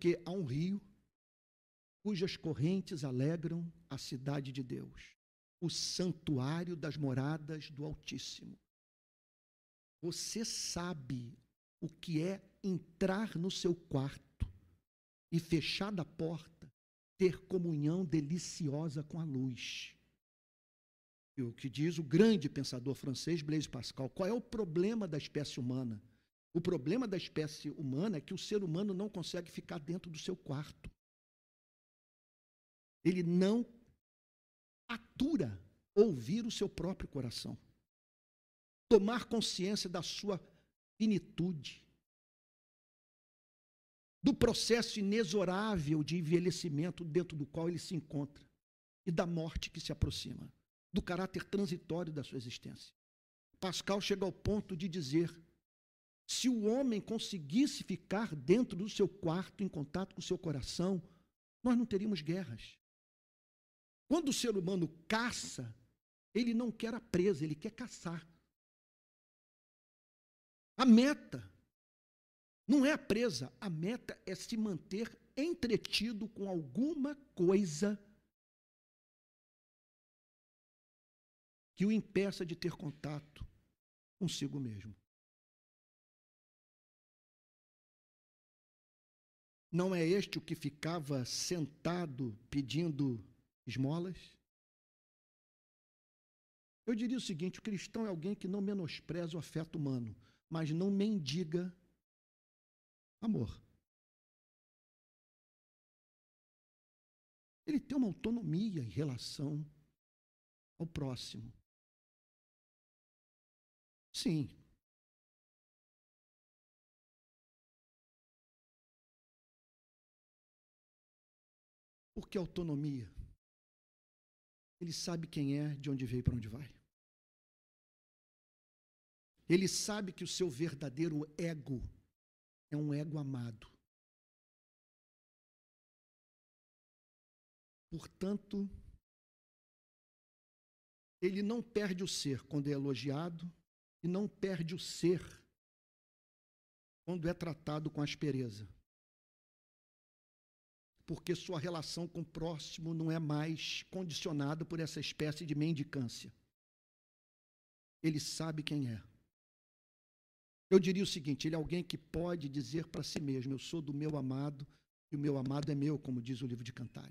Porque há um rio cujas correntes alegram a cidade de Deus, o santuário das moradas do Altíssimo. Você sabe o que é entrar no seu quarto e fechada a porta, ter comunhão deliciosa com a luz. E o que diz o grande pensador francês Blaise Pascal, qual é o problema da espécie humana? O problema da espécie humana é que o ser humano não consegue ficar dentro do seu quarto. Ele não atura ouvir o seu próprio coração. Tomar consciência da sua finitude. Do processo inexorável de envelhecimento dentro do qual ele se encontra. E da morte que se aproxima. Do caráter transitório da sua existência. Pascal chega ao ponto de dizer se o homem conseguisse ficar dentro do seu quarto, em contato com o seu coração, nós não teríamos guerras. Quando o ser humano caça, ele não quer a presa, ele quer caçar. A meta não é a presa, a meta é se manter entretido com alguma coisa que o impeça de ter contato consigo mesmo. Não é este o que ficava sentado pedindo esmolas? Eu diria o seguinte: o cristão é alguém que não menospreza o afeto humano, mas não mendiga amor. Ele tem uma autonomia em relação ao próximo. Sim, Por que autonomia? Ele sabe quem é, de onde veio e para onde vai. Ele sabe que o seu verdadeiro ego é um ego amado. Portanto, ele não perde o ser quando é elogiado e não perde o ser quando é tratado com aspereza porque sua relação com o próximo não é mais condicionada por essa espécie de mendicância. Ele sabe quem é. Eu diria o seguinte: ele é alguém que pode dizer para si mesmo: Eu sou do meu amado e o meu amado é meu, como diz o livro de Cantares.